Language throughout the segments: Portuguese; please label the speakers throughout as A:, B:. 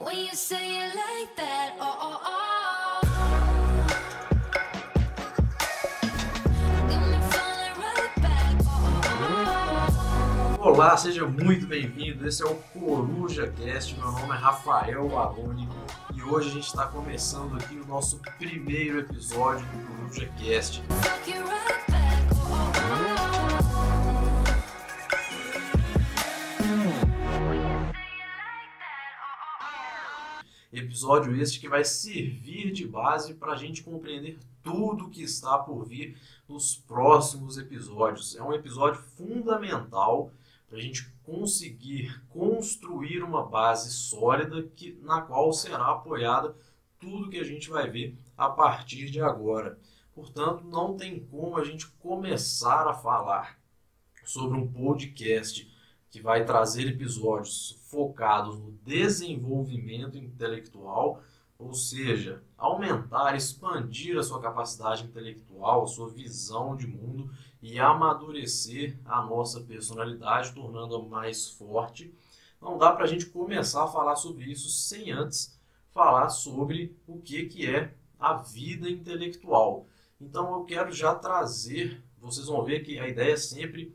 A: When you say it like that, oh, oh, oh. Got me falling right back.
B: Olá, seja muito bem-vindo. Esse é o Coruja Cast. Meu nome é Rafael Baroni e hoje a gente está começando aqui o nosso primeiro episódio do Coruja Cast. Episódio este que vai servir de base para a gente compreender tudo que está por vir nos próximos episódios. É um episódio fundamental para a gente conseguir construir uma base sólida que, na qual será apoiada tudo que a gente vai ver a partir de agora. Portanto, não tem como a gente começar a falar sobre um podcast que vai trazer episódios focados no desenvolvimento intelectual, ou seja, aumentar, expandir a sua capacidade intelectual, a sua visão de mundo e amadurecer a nossa personalidade, tornando-a mais forte. Não dá para a gente começar a falar sobre isso sem antes falar sobre o que, que é a vida intelectual. Então eu quero já trazer, vocês vão ver que a ideia é sempre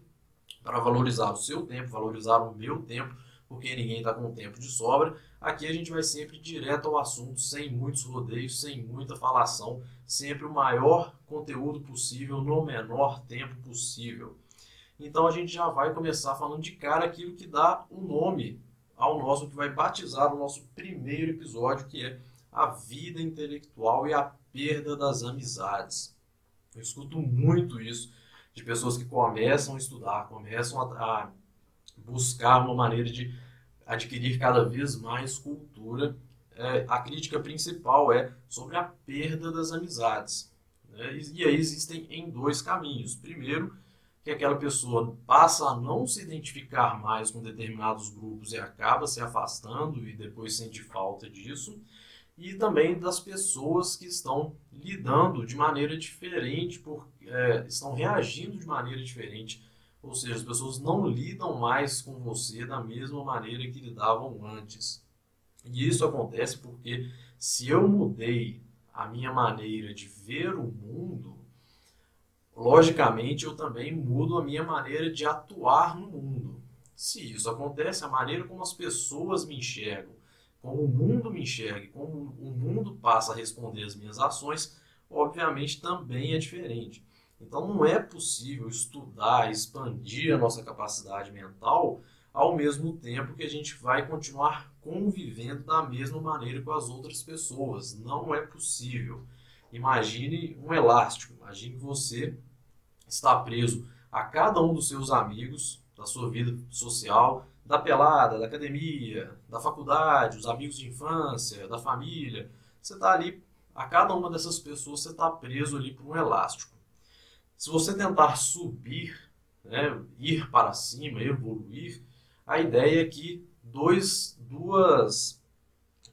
B: para valorizar o seu tempo, valorizar o meu tempo, porque ninguém está com tempo de sobra. Aqui a gente vai sempre direto ao assunto, sem muitos rodeios, sem muita falação, sempre o maior conteúdo possível no menor tempo possível. Então a gente já vai começar falando de cara aquilo que dá o nome ao nosso, que vai batizar o nosso primeiro episódio, que é a vida intelectual e a perda das amizades. Eu escuto muito isso de pessoas que começam a estudar, começam a, a buscar uma maneira de adquirir cada vez mais cultura. É, a crítica principal é sobre a perda das amizades. né? E, e aí existem em dois caminhos. Primeiro, que aquela pessoa passa a não se identificar mais com determinados grupos e acaba se afastando e depois sente falta disso e também das pessoas que estão lidando de maneira diferente, por, é, estão reagindo de maneira diferente. Ou seja, as pessoas não lidam mais com você da mesma maneira que lidavam antes. E isso acontece porque se eu mudei a minha maneira de ver o mundo, logicamente eu também mudo a minha maneira de atuar no mundo. Se isso acontece, a maneira como as pessoas me enxergam, como o mundo me enxerga, como o mundo passa a responder às minhas ações, obviamente também é diferente. Então não é possível estudar, expandir a nossa capacidade mental ao mesmo tempo que a gente vai continuar convivendo da mesma maneira com as outras pessoas. Não é possível. Imagine um elástico. Imagine você está preso a cada um dos seus amigos da sua vida social, da pelada, da academia, da faculdade, os amigos de infância, da família. Você está ali, a cada uma dessas pessoas você está preso ali por um elástico. Se você tentar subir, né, ir para cima, evoluir, a ideia é que dois, duas,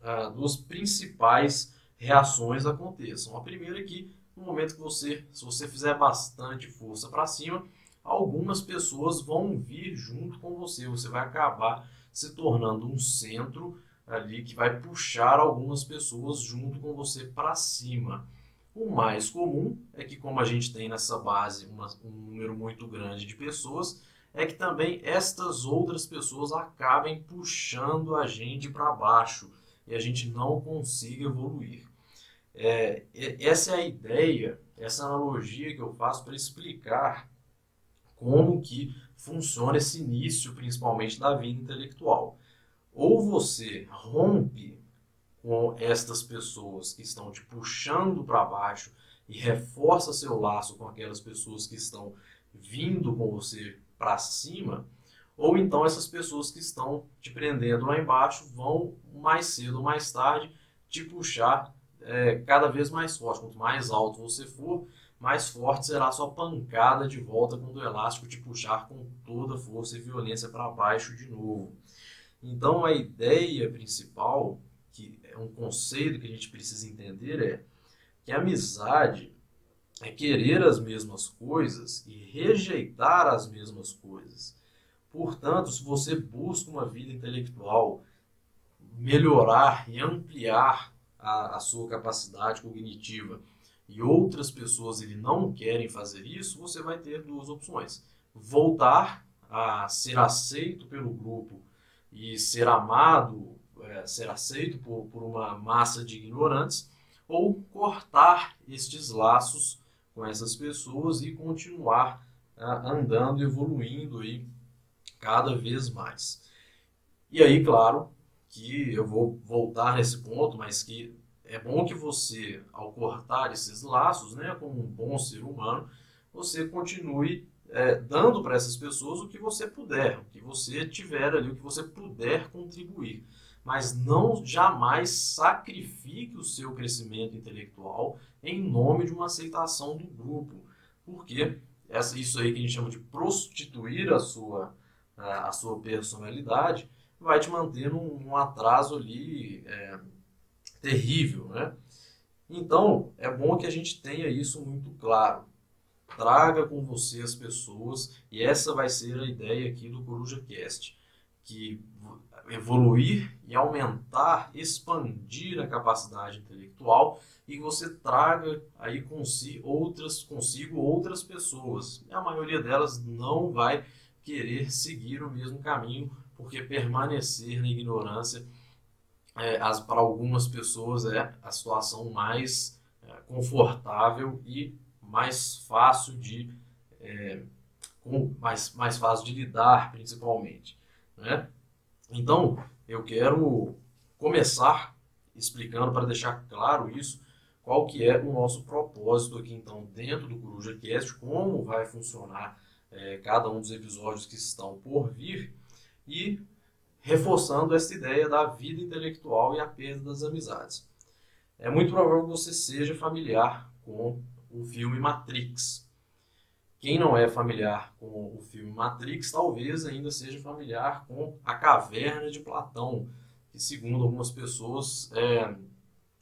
B: ah, duas principais reações aconteçam. A primeira é que no momento que você, se você fizer bastante força para cima, algumas pessoas vão vir junto com você. Você vai acabar se tornando um centro ali que vai puxar algumas pessoas junto com você para cima. O mais comum é que, como a gente tem nessa base uma, um número muito grande de pessoas, é que também estas outras pessoas acabem puxando a gente para baixo e a gente não consiga evoluir. É, essa é a ideia, essa analogia que eu faço para explicar como que funciona esse início, principalmente da vida intelectual. Ou você rompe com estas pessoas que estão te puxando para baixo e reforça seu laço com aquelas pessoas que estão vindo com você para cima, ou então essas pessoas que estão te prendendo lá embaixo vão mais cedo ou mais tarde te puxar é, cada vez mais forte. Quanto mais alto você for, mais forte será a sua pancada de volta quando o elástico te puxar com toda força e violência para baixo de novo. Então a ideia principal, é um conceito que a gente precisa entender, é que amizade é querer as mesmas coisas e rejeitar as mesmas coisas. Portanto, se você busca uma vida intelectual melhorar e ampliar a, a sua capacidade cognitiva e outras pessoas ele não querem fazer isso, você vai ter duas opções: voltar a ser aceito pelo grupo e ser amado, é, ser aceito por, por uma massa de ignorantes, ou cortar estes laços com essas pessoas e continuar ah, andando, evoluindo aí cada vez mais. E aí, claro, que eu vou voltar nesse ponto, mas que é bom que você, ao cortar esses laços, né, como um bom ser humano, você continue é, dando para essas pessoas o que você puder, o que você tiver ali, o que você puder contribuir. Mas não jamais sacrifique o seu crescimento intelectual em nome de uma aceitação do grupo. Porque essa, isso aí que a gente chama de prostituir a sua, a, sua personalidade vai te manter num, num atraso ali é, terrível, né? Então, é bom que a gente tenha isso muito claro. Traga com você as pessoas, e essa vai ser a ideia aqui do Coruja Cast, que evoluir e aumentar, expandir a capacidade intelectual e você traga aí consigo outras, consigo outras pessoas. E a maioria delas não vai querer seguir o mesmo caminho, porque permanecer na ignorância é, para algumas pessoas é a situação mais é, confortável e mais fácil de é, com, mais, mais fácil de lidar principalmente né? Então eu quero começar explicando para deixar claro isso qual que é o nosso propósito aqui então dentro do Coruja Cast como vai funcionar é, cada um dos episódios que estão por vir e reforçando essa ideia da vida intelectual e a perda das amizades. É muito provável que você seja familiar com o filme Matrix. Quem não é familiar com o filme Matrix, talvez ainda seja familiar com A Caverna de Platão, que, segundo algumas pessoas, é,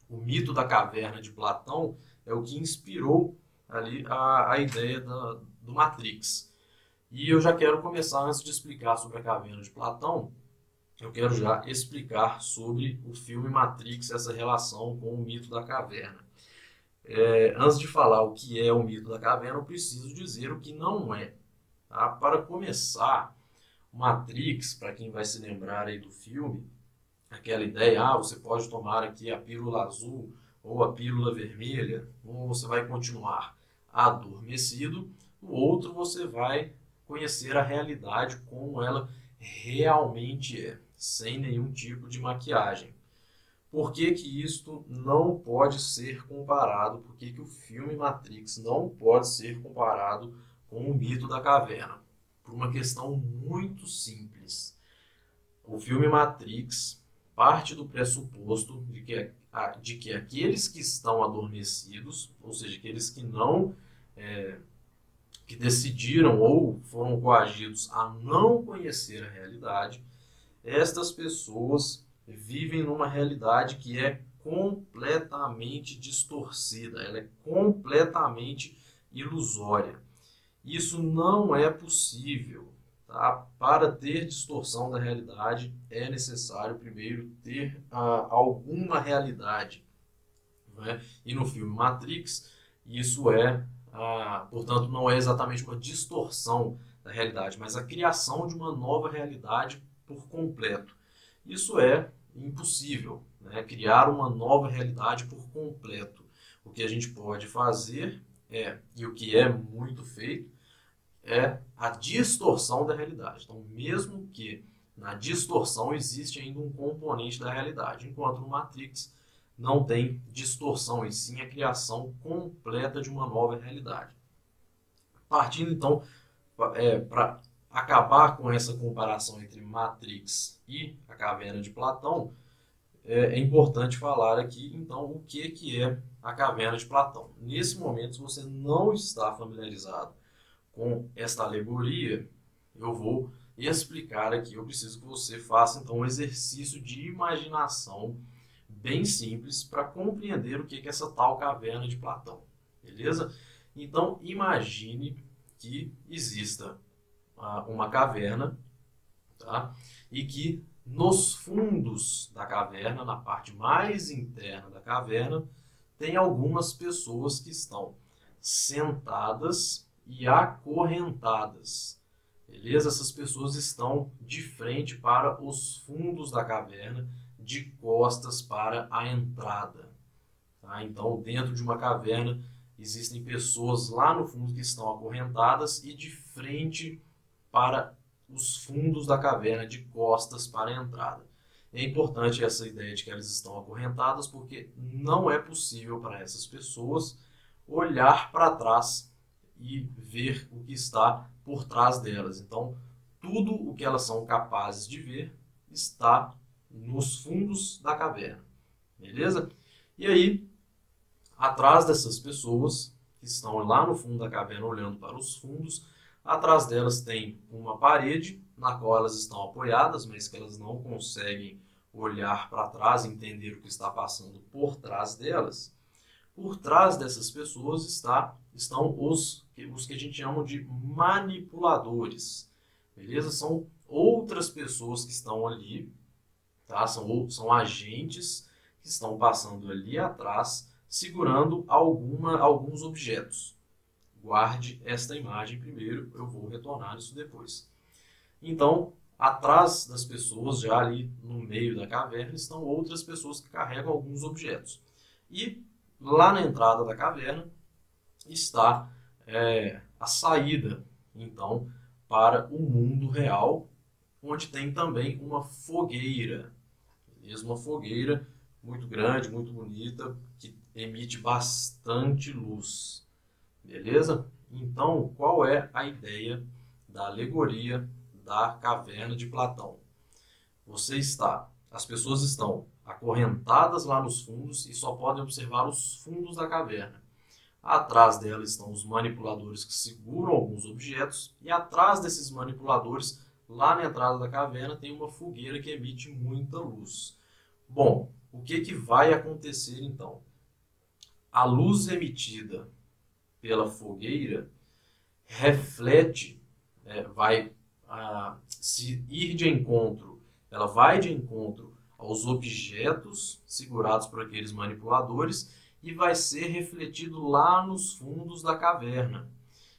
B: o mito da caverna de Platão é o que inspirou ali a, a ideia da, do Matrix. E eu já quero começar, antes de explicar sobre a caverna de Platão, eu quero já explicar sobre o filme Matrix, essa relação com o mito da caverna. É, antes de falar o que é o mito da caverna, eu preciso dizer o que não é. Tá? Para começar, Matrix, para quem vai se lembrar aí do filme, aquela ideia, ah, você pode tomar aqui a pílula azul ou a pílula vermelha, um você vai continuar adormecido, o outro você vai conhecer a realidade como ela realmente é sem nenhum tipo de maquiagem. Por que, que isto não pode ser comparado? Por que, que o filme Matrix não pode ser comparado com o mito da caverna? Por uma questão muito simples. O filme Matrix parte do pressuposto de que, de que aqueles que estão adormecidos, ou seja, aqueles que não é, que decidiram ou foram coagidos a não conhecer a realidade, estas pessoas vivem numa realidade que é completamente distorcida, ela é completamente ilusória. Isso não é possível. Tá? Para ter distorção da realidade, é necessário primeiro ter ah, alguma realidade. Né? E no filme Matrix, isso é, ah, portanto, não é exatamente uma distorção da realidade, mas a criação de uma nova realidade por completo. Isso é impossível, né? criar uma nova realidade por completo. O que a gente pode fazer é, e o que é muito feito, é a distorção da realidade. Então, mesmo que na distorção existe ainda um componente da realidade, enquanto no Matrix não tem distorção, e sim a criação completa de uma nova realidade. Partindo então é, para acabar com essa comparação entre Matrix e a caverna de Platão, é, é, importante falar aqui, então, o que, que é a caverna de Platão. Nesse momento, se você não está familiarizado com esta alegoria, eu vou explicar aqui. Eu preciso que você faça, então, um exercício de imaginação bem simples para compreender o que, que é essa tal caverna de Platão. Beleza? Então, imagine que exista uma caverna, tá? E que nos fundos da caverna, na parte mais interna da caverna, tem algumas pessoas que estão sentadas e acorrentadas. Beleza? Essas pessoas estão de frente para os fundos da caverna, de costas para a entrada. Tá? Então, dentro de uma caverna, existem pessoas lá no fundo que estão acorrentadas e de frente para os fundos da caverna, de costas para a entrada. É importante essa ideia de que elas estão acorrentadas, porque não é possível para essas pessoas olhar para trás e ver o que está por trás delas. Então, tudo o que elas são capazes de ver está nos fundos da caverna. Beleza? E aí, atrás dessas pessoas que estão lá no fundo da caverna olhando para os fundos, atrás delas tem uma parede na qual elas estão apoiadas, mas que elas não conseguem olhar para trás entender o que está passando por trás delas. Por trás dessas pessoas está, estão os, os que a gente chama de manipuladores. Beleza? São outras pessoas que estão ali, tá? são, são agentes que estão passando ali atrás, segurando alguma, alguns objetos. Guarde esta imagem primeiro, eu vou retornar isso depois. Então, atrás das pessoas, já ali no meio da caverna, estão outras pessoas que carregam alguns objetos. E lá na entrada da caverna está é, a saída, então, para o mundo real, onde tem também uma fogueira. Mesmo uma fogueira muito grande, muito bonita, que emite bastante luz. Beleza? Então, qual é a ideia da alegoria da caverna de Platão? Você está, as pessoas estão acorrentadas lá nos fundos e só podem observar os fundos da caverna. Atrás dela estão os manipuladores que seguram alguns objetos e atrás desses manipuladores, lá na entrada da caverna, tem uma fogueira que emite muita luz. Bom, o que, que vai acontecer então? A luz emitida pela fogueira reflete, é, vai a, se ir de encontro, ela vai de encontro aos objetos segurados por aqueles manipuladores e vai ser refletido lá nos fundos da caverna.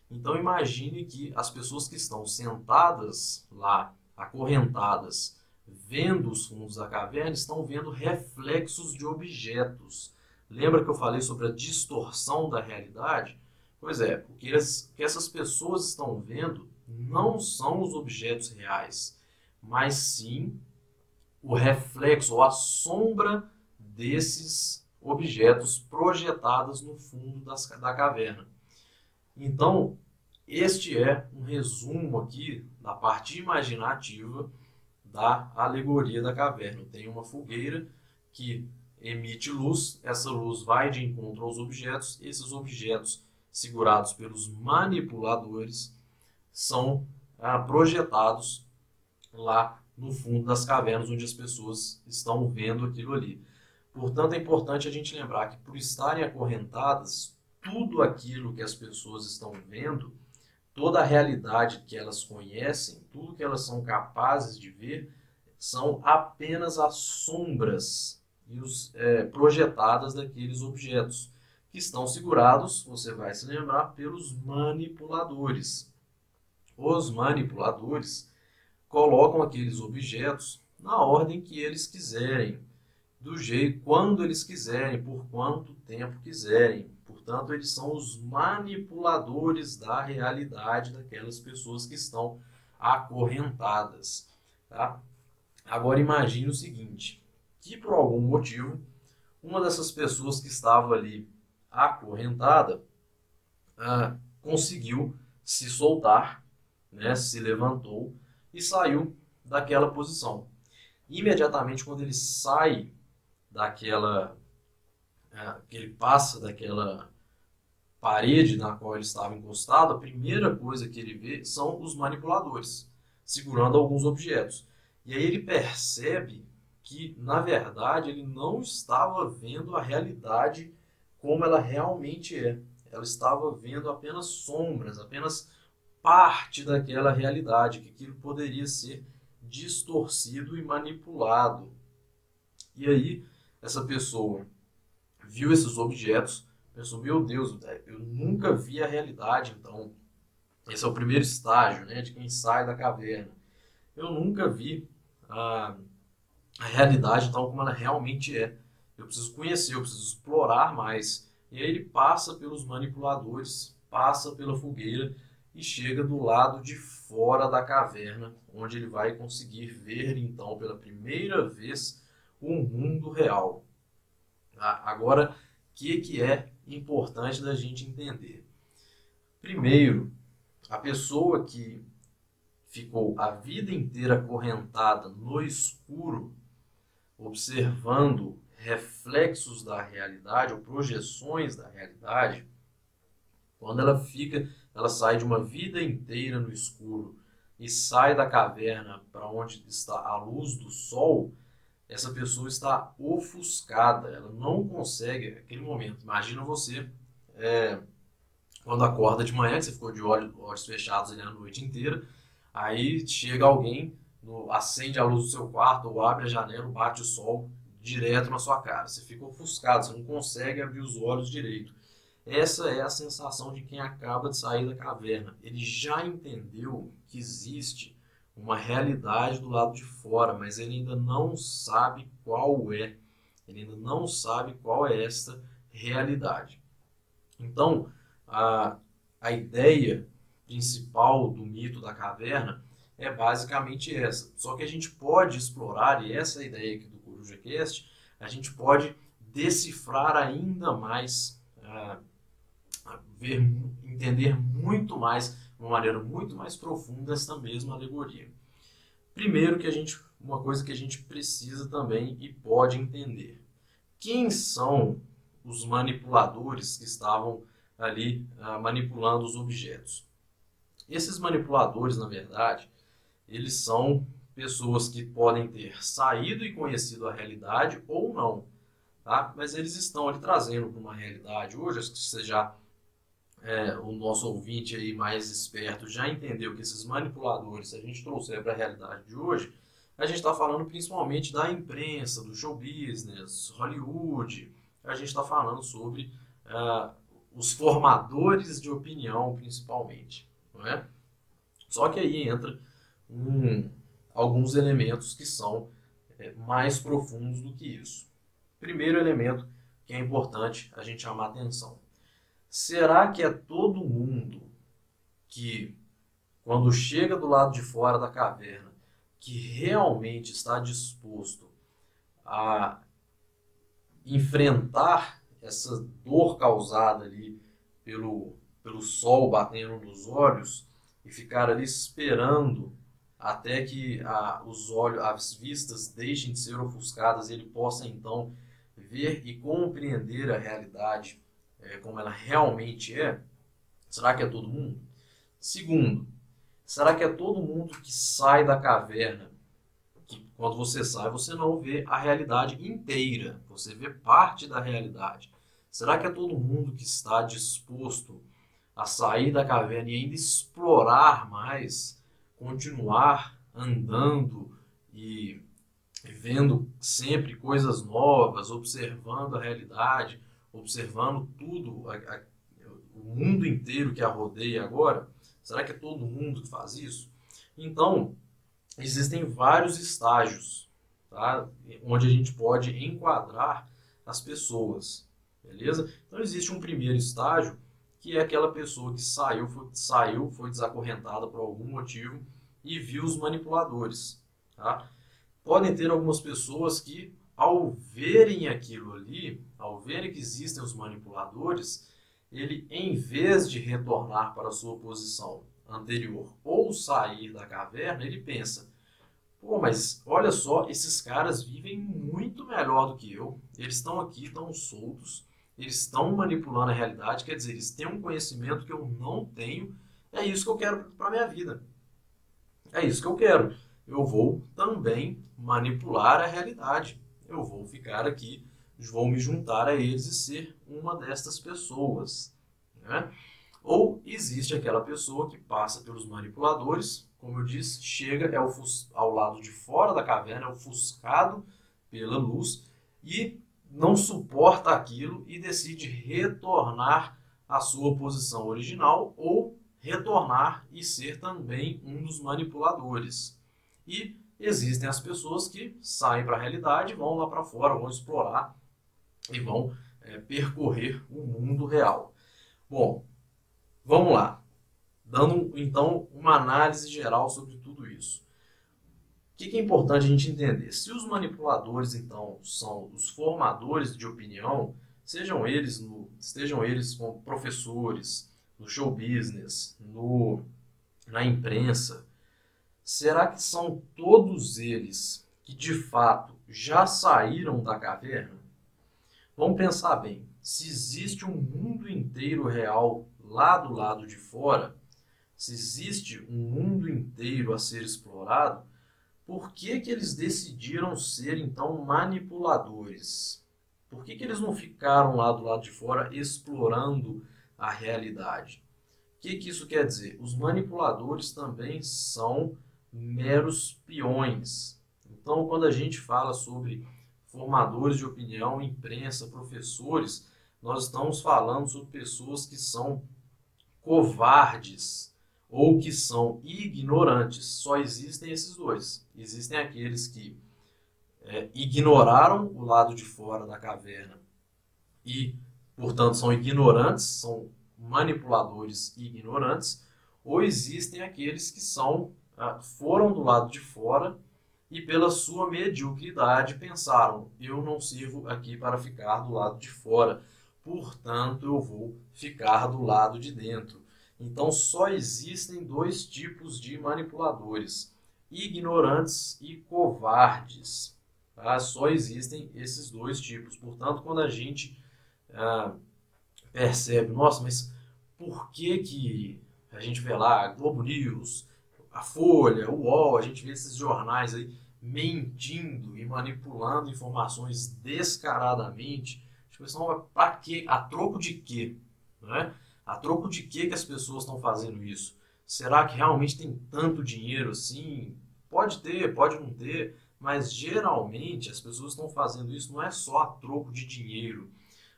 B: Então imagine que as pessoas que estão sentadas lá, acorrentadas, vendo os fundos da caverna, estão vendo reflexos de objetos. Lembra que eu falei sobre a distorção da realidade? Pois é, o que, as, que essas pessoas estão vendo não são os objetos reais, mas sim o reflexo ou a sombra desses objetos projetados no fundo das, da caverna. Então, este é um resumo aqui da parte imaginativa da alegoria da caverna. Tem uma fogueira que emite luz, essa luz vai de encontro aos objetos, esses objetos segurados pelos manipuladores são ah, projetados lá no fundo das cavernas onde as pessoas estão vendo aquilo ali. Portanto, é importante a gente lembrar que por estarem acorrentadas, tudo aquilo que as pessoas estão vendo, toda a realidade que elas conhecem, tudo que elas são capazes de ver, são apenas as sombras e os, é, projetadas daqueles objetos que estão segurados, você vai se lembrar, pelos manipuladores. Os manipuladores colocam aqueles objetos na ordem que eles quiserem, do jeito quando eles quiserem, por quanto tempo quiserem. Portanto, eles são os manipuladores da realidade daquelas pessoas que estão acorrentadas. Tá? Agora imagine o seguinte, que por algum motivo, uma dessas pessoas que estava ali acorrentada ah, conseguiu se soltar, né, se levantou e saiu daquela posição. Imediatamente, quando ele sai daquela. É, que ele passa daquela parede na qual ele estava encostado, a primeira coisa que ele vê são os manipuladores segurando alguns objetos. E aí ele percebe que, na verdade, ele não estava vendo a realidade como ela realmente é. Ela estava vendo apenas sombras, apenas parte daquela realidade, que aquilo poderia ser distorcido e manipulado. E aí, essa pessoa viu esses objetos, pensou: meu Deus, eu nunca vi a realidade, então. Esse é o primeiro estágio né, de quem sai da caverna. Eu nunca vi a, a realidade tal como ela realmente é. Eu preciso conhecer, eu preciso explorar mais. E aí ele passa pelos manipuladores, passa pela fogueira e chega do lado de fora da caverna, onde ele vai conseguir ver então pela primeira vez o mundo real. Tá? Agora, o que, que é importante da gente entender? Primeiro, a pessoa que ficou a vida inteira acorrentada no escuro, observando reflexos da realidade ou projeções da realidade, quando ela fica, ela sai de uma vida inteira no escuro e sai da caverna para onde está a luz do sol, essa pessoa está ofuscada, ela não consegue aquele momento. Imagina você é, quando acorda de manhã, que você ficou de olhos, olhos fechados ali a noite inteira, aí chega alguém, no, acende a luz do seu quarto, ou abre a janela, bate o sol direto na sua cara. Você fica ofuscado, você não consegue abrir os olhos direito. Essa é a sensação de quem acaba de sair da caverna. Ele já entendeu que existe uma realidade do lado de fora, mas ele ainda não sabe qual é. Ele ainda não sabe qual é esta realidade. Então, a, a ideia principal do mito da caverna é basicamente essa. Só que a gente pode explorar, e essa é a ideia do CorujaCast, a gente pode decifrar ainda mais, uh, ver, entender muito mais, de uma maneira muito mais profunda, esta mesma alegoria. Primeiro que a gente, uma coisa que a gente precisa também e pode entender. Quem são os manipuladores que estavam ali uh, manipulando os objetos. Esses manipuladores, na verdade, eles são pessoas que podem ter saído e conhecido a realidade ou não, tá? Mas eles estão ali trazendo para uma realidade hoje, acho que você já é, o nosso ouvinte aí mais esperto já entendeu que esses manipuladores, se a gente trouxer para a realidade de hoje, a gente está falando principalmente da imprensa, do show business, Hollywood, a gente está falando sobre uh, os formadores de opinião, principalmente. Não é? Só que aí entra um, alguns elementos que são é, mais profundos do que isso. Primeiro elemento que é importante a gente chamar atenção. Será que é todo mundo que, quando chega do lado de fora da caverna, que realmente está disposto a enfrentar essa dor causada ali pelo, pelo sol batendo nos olhos e ficar ali esperando até que a, os olhos, as vistas deixem de ser ofuscadas e ele possa então ver e compreender a realidade é, como ela realmente é? Será que é todo mundo? Segundo, será que é todo mundo que sai da caverna que quando você sai, você não vê a realidade inteira, você vê parte da realidade. Será que é todo mundo que está disposto a sair da caverna e ainda explorar mais, continuar andando e vendo sempre coisas novas, observando a realidade, observando tudo, a, a, o mundo inteiro que a rodeia agora? Será que é todo mundo que faz isso? Então, existem vários estágios tá? onde a gente pode enquadrar as pessoas, beleza? Então existe um primeiro estágio que é aquela pessoa que saiu, foi, saiu, foi desacorrentada por algum motivo e viu os manipuladores, tá? Podem ter algumas pessoas que, ao verem aquilo ali, ao verem que existem os manipuladores, ele, em vez de retornar para a sua posição anterior ou sair da caverna, ele pensa: pô, mas olha só, esses caras vivem muito melhor do que eu, eles estão aqui, estão soltos, eles estão manipulando a realidade, quer dizer, eles têm um conhecimento que eu não tenho, é isso que eu quero para a minha vida. É isso que eu quero. Eu vou também manipular a realidade. Eu vou ficar aqui, vou me juntar a eles e ser uma destas pessoas. Né? Ou existe aquela pessoa que passa pelos manipuladores, como eu disse, chega é ao lado de fora da caverna, é ofuscado pela luz e não suporta aquilo e decide retornar à sua posição original ou retornar e ser também um dos manipuladores. E existem as pessoas que saem para a realidade, vão lá para fora, vão explorar e vão é, percorrer o mundo real. Bom, vamos lá. Dando então uma análise geral sobre tudo isso. O que é importante a gente entender? Se os manipuladores então são os formadores de opinião, sejam eles no, eles como professores, no show business, no, na imprensa, será que são todos eles que de fato já saíram da caverna? Vamos pensar bem. Se existe um mundo inteiro real lá do lado de fora, se existe um mundo inteiro a ser explorado, por que, que eles decidiram ser então manipuladores? Por que, que eles não ficaram lá do lado de fora explorando a realidade? O que, que isso quer dizer? Os manipuladores também são meros peões. Então, quando a gente fala sobre formadores de opinião, imprensa, professores, nós estamos falando sobre pessoas que são covardes ou que são ignorantes. Só existem esses dois. Existem aqueles que é, ignoraram o lado de fora da caverna e, portanto, são ignorantes, são manipuladores ignorantes, ou existem aqueles que são ah, foram do lado de fora e pela sua mediocridade pensaram: eu não sirvo aqui para ficar do lado de fora, portanto eu vou ficar do lado de dentro. Então só existem dois tipos de manipuladores: ignorantes e covardes. Tá? Só existem esses dois tipos. Portanto, quando a gente ah, percebe, nossa, mas por que que a gente vê lá Globo News, a Folha, o UOL, a gente vê esses jornais aí mentindo e manipulando informações descaradamente. Tipo, então, para quê? A troco de quê? Né? A troco de quê que as pessoas estão fazendo isso? Será que realmente tem tanto dinheiro assim? Pode ter, pode não ter, mas geralmente as pessoas estão fazendo isso não é só a troco de dinheiro,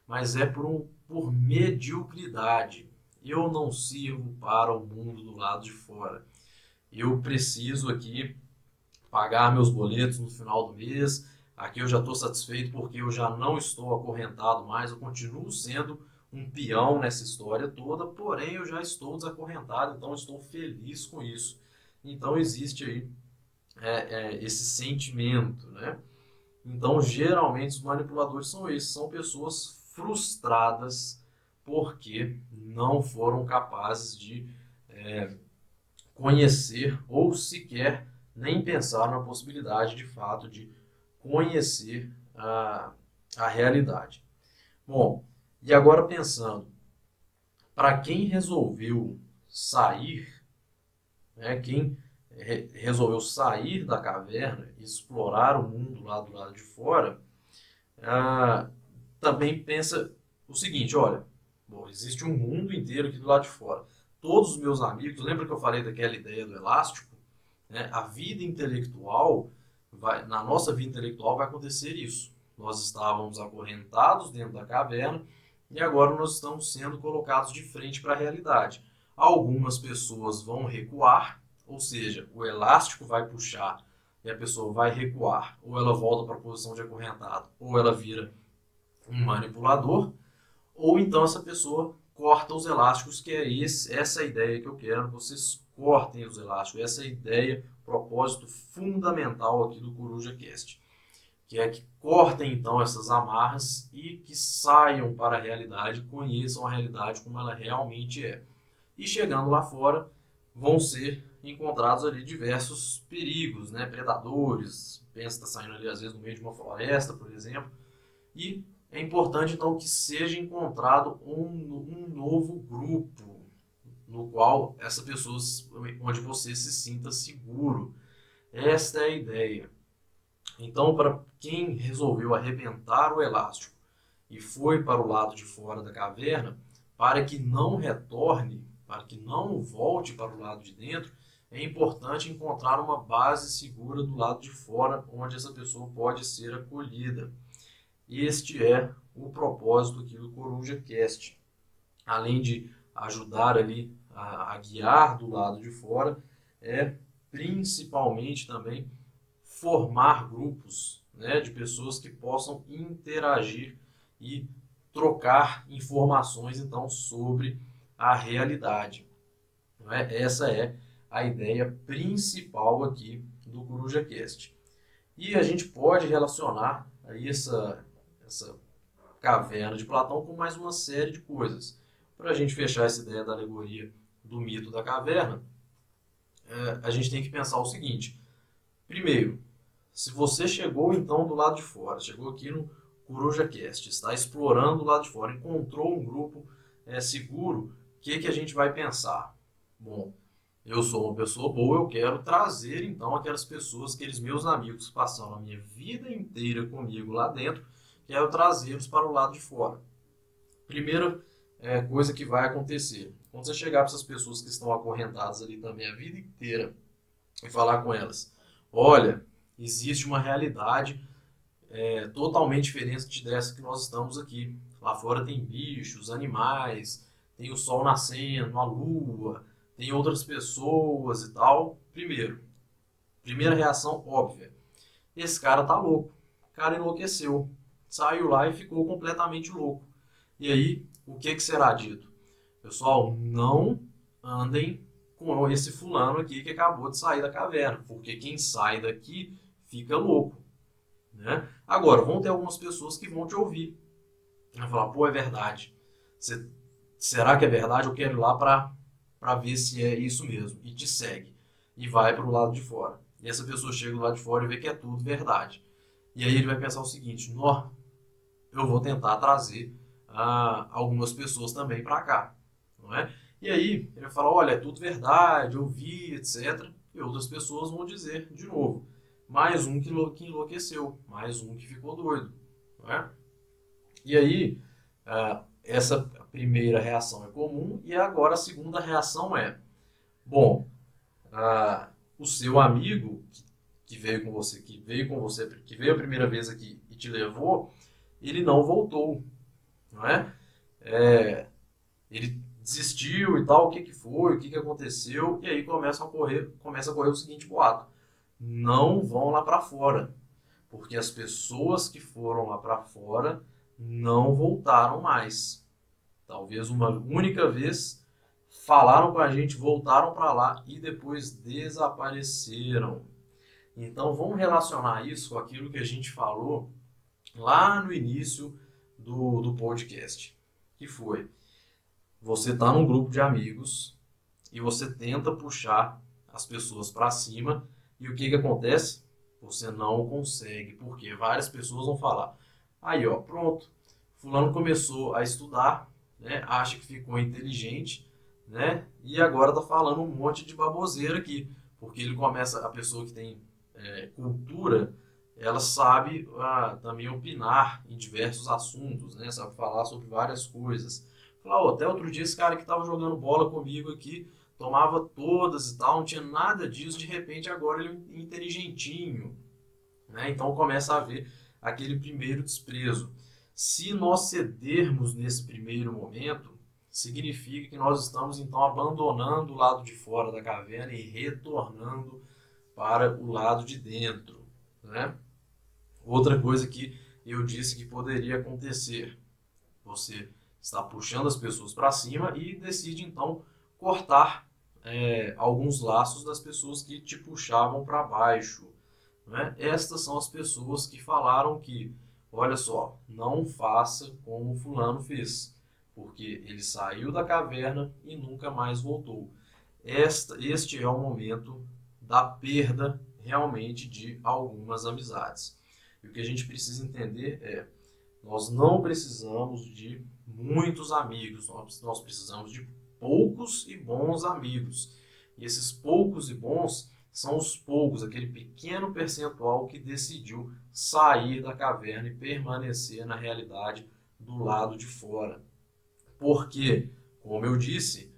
B: mas é por, um, por mediocridade. Eu não sirvo para o mundo do lado de fora. Eu preciso aqui pagar meus boletos no final do mês. Aqui eu já estou satisfeito porque eu já não estou acorrentado mais, eu continuo sendo um peão nessa história toda, porém eu já estou desacorrentado, então estou feliz com isso. Então existe aí é, é, esse sentimento, né? Então geralmente os manipuladores são esses, são pessoas frustradas porque não foram capazes de é, conhecer ou sequer nem pensar na possibilidade de fato de conhecer a, a realidade. Bom, e agora pensando, para quem resolveu sair, né, quem re- resolveu sair da caverna explorar o mundo lá do lado de fora, ah, também pensa o seguinte, olha, bom, existe um mundo inteiro aqui do lado de fora. Todos os meus amigos, lembra que eu falei daquela ideia do elástico? né? A vida intelectual, vai, na nossa vida intelectual vai acontecer isso. Nós estávamos acorrentados dentro da caverna e agora nós estamos sendo colocados de frente para a realidade. Algumas pessoas vão recuar, ou seja, o elástico vai puxar e a pessoa vai recuar, ou ela volta para a posição de acorrentado, ou ela vira um manipulador, ou então essa pessoa corta os elásticos, que é esse, essa ideia que eu quero, que vocês cortem os elásticos, essa é ideia, propósito fundamental aqui do Coruja Cast, que é que cortem então essas amarras e que saiam para a realidade, conheçam a realidade como ela realmente é. E chegando lá fora, vão ser encontrados ali diversos perigos, né? predadores, pensa está saindo ali às vezes no meio de uma floresta, por exemplo, e é importante então que seja encontrado um, um novo grupo no qual essa pessoa, onde você se sinta seguro. Esta é a ideia. Então, para quem resolveu arrebentar o elástico e foi para o lado de fora da caverna, para que não retorne, para que não volte para o lado de dentro, é importante encontrar uma base segura do lado de fora, onde essa pessoa pode ser acolhida. Este é o propósito aqui do Coruja Cast. Além de ajudar ali a, a guiar do lado de fora, é principalmente também formar grupos né, de pessoas que possam interagir e trocar informações então sobre a realidade. É? Essa é a ideia principal aqui do Coruja Cast. E a gente pode relacionar aí essa, essa caverna de Platão com mais uma série de coisas. Para a gente fechar essa ideia da alegoria do mito da caverna, é, a gente tem que pensar o seguinte: primeiro, se você chegou então do lado de fora, chegou aqui no Coruja Cast, está explorando o lado de fora, encontrou um grupo é, seguro, o que, que a gente vai pensar? Bom, eu sou uma pessoa boa, eu quero trazer então aquelas pessoas, aqueles meus amigos que passaram a minha vida inteira comigo lá dentro, quero trazê-los para o lado de fora. Primeira é, coisa que vai acontecer, quando você chegar para essas pessoas que estão acorrentadas ali também a vida inteira e falar com elas, olha, existe uma realidade é, totalmente diferente dessa que nós estamos aqui. Lá fora tem bichos, animais, tem o sol nascendo, a lua, tem outras pessoas e tal. Primeiro, primeira reação óbvia. Esse cara tá louco. O cara enlouqueceu. Saiu lá e ficou completamente louco. E aí, o que, que será dito? Pessoal, não andem com esse fulano aqui que acabou de sair da caverna, porque quem sai daqui fica louco. Né? Agora, vão ter algumas pessoas que vão te ouvir. Vai falar, pô, é verdade. Será que é verdade? Eu quero ir lá para ver se é isso mesmo. E te segue. E vai para o lado de fora. E essa pessoa chega do lado de fora e vê que é tudo verdade. E aí ele vai pensar o seguinte: Nó, eu vou tentar trazer ah, algumas pessoas também para cá. Não é? E aí ele vai falar: olha, é tudo verdade, eu vi, etc. E outras pessoas vão dizer de novo: mais um que enlouqueceu, mais um que ficou doido. Não é? E aí, ah, essa primeira reação é comum, e agora a segunda reação é: bom, ah, o seu amigo que veio com você, que veio com você, que veio a primeira vez aqui e te levou, ele não voltou, não é? é ele desistiu e tal, o que, que foi, o que, que aconteceu, e aí começa a correr, começa a correr o seguinte boato não vão lá para fora, porque as pessoas que foram lá para fora não voltaram mais. Talvez uma única vez falaram com a gente, voltaram para lá e depois desapareceram. Então vamos relacionar isso com aquilo que a gente falou lá no início do, do podcast, que foi você está num grupo de amigos e você tenta puxar as pessoas para cima e o que, que acontece? Você não consegue, porque várias pessoas vão falar. Aí, ó, pronto. Fulano começou a estudar, né? Acha que ficou inteligente, né? E agora tá falando um monte de baboseira aqui, porque ele começa a pessoa que tem é, cultura, ela sabe ah, também opinar em diversos assuntos, né? Sabe falar sobre várias coisas. Falar, oh, até outro dia esse cara que estava jogando bola comigo aqui tomava todas e tal, não tinha nada disso, de repente agora ele é inteligentinho. Né? Então começa a haver aquele primeiro desprezo. Se nós cedermos nesse primeiro momento, significa que nós estamos então abandonando o lado de fora da caverna e retornando para o lado de dentro. Né? Outra coisa que eu disse que poderia acontecer: você está puxando as pessoas para cima e decide então cortar é, alguns laços das pessoas que te puxavam para baixo. Né? Estas são as pessoas que falaram que, olha só, não faça como o fulano fez, porque ele saiu da caverna e nunca mais voltou. Esta, este é o momento da perda realmente de algumas amizades. E o que a gente precisa entender é, nós não precisamos de muitos amigos, nós precisamos de poucos e bons amigos. E esses poucos e bons são os poucos, aquele pequeno percentual que decidiu sair da caverna e permanecer na realidade do lado de fora. Porque, como eu disse,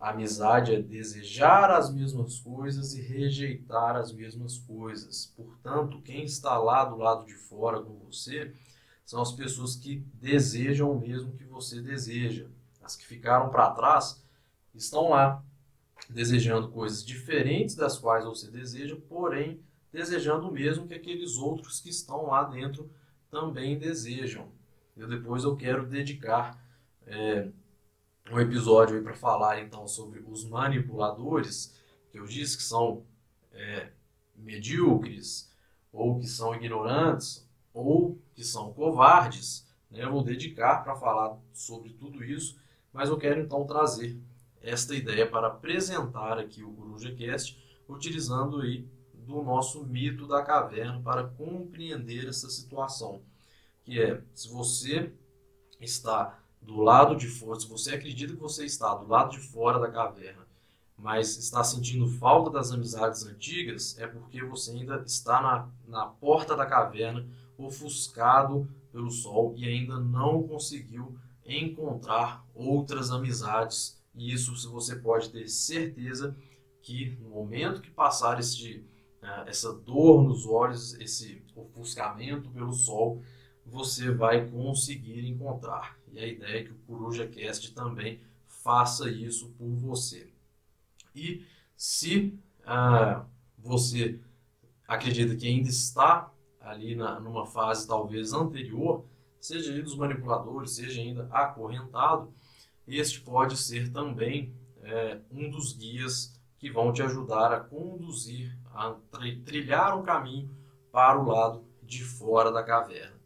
B: Amizade é desejar as mesmas coisas e rejeitar as mesmas coisas. Portanto, quem está lá do lado de fora com você são as pessoas que desejam o mesmo que você deseja. As que ficaram para trás estão lá desejando coisas diferentes das quais você deseja, porém desejando o mesmo que aqueles outros que estão lá dentro também desejam. Eu depois eu quero dedicar é, um episódio para falar então sobre os manipuladores, que eu disse que são é, medíocres, ou que são ignorantes, ou que são covardes. Né? Eu vou dedicar para falar sobre tudo isso, mas eu quero então trazer esta ideia para apresentar aqui o Coruja Cast, utilizando aí do nosso mito da caverna para compreender essa situação, que é se você está do lado de fora, se você acredita que você está do lado de fora da caverna, mas está sentindo falta das amizades antigas, é porque você ainda está na, na porta da caverna, ofuscado pelo sol e ainda não conseguiu encontrar outras amizades e isso você pode ter certeza que no momento que passar este, uh, essa dor nos olhos, esse ofuscamento pelo sol, você vai conseguir encontrar. E a ideia é que o Coruja Cast também faça isso por você. E se uh, você acredita que ainda está ali na, numa fase talvez anterior, seja dos manipuladores, seja ainda acorrentado, este pode ser também é, um dos guias que vão te ajudar a conduzir, a trilhar um caminho para o lado de fora da caverna.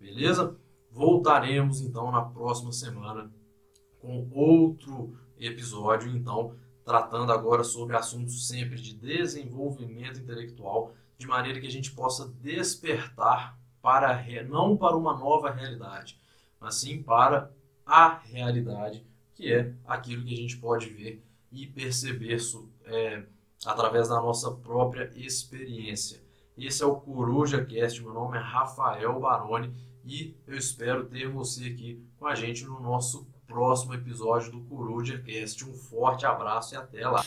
B: Beleza? Voltaremos então na próxima semana com outro episódio, então tratando agora sobre assuntos sempre de desenvolvimento intelectual, de maneira que a gente possa despertar para não para uma nova realidade, mas sim para a realidade, que é aquilo que a gente pode ver e perceber é, através da nossa própria experiência. Esse é o Coruja Cast, meu nome é Rafael Baroni e eu espero ter você aqui com a gente no nosso próximo episódio do Coruja Cast. Um forte abraço e até lá.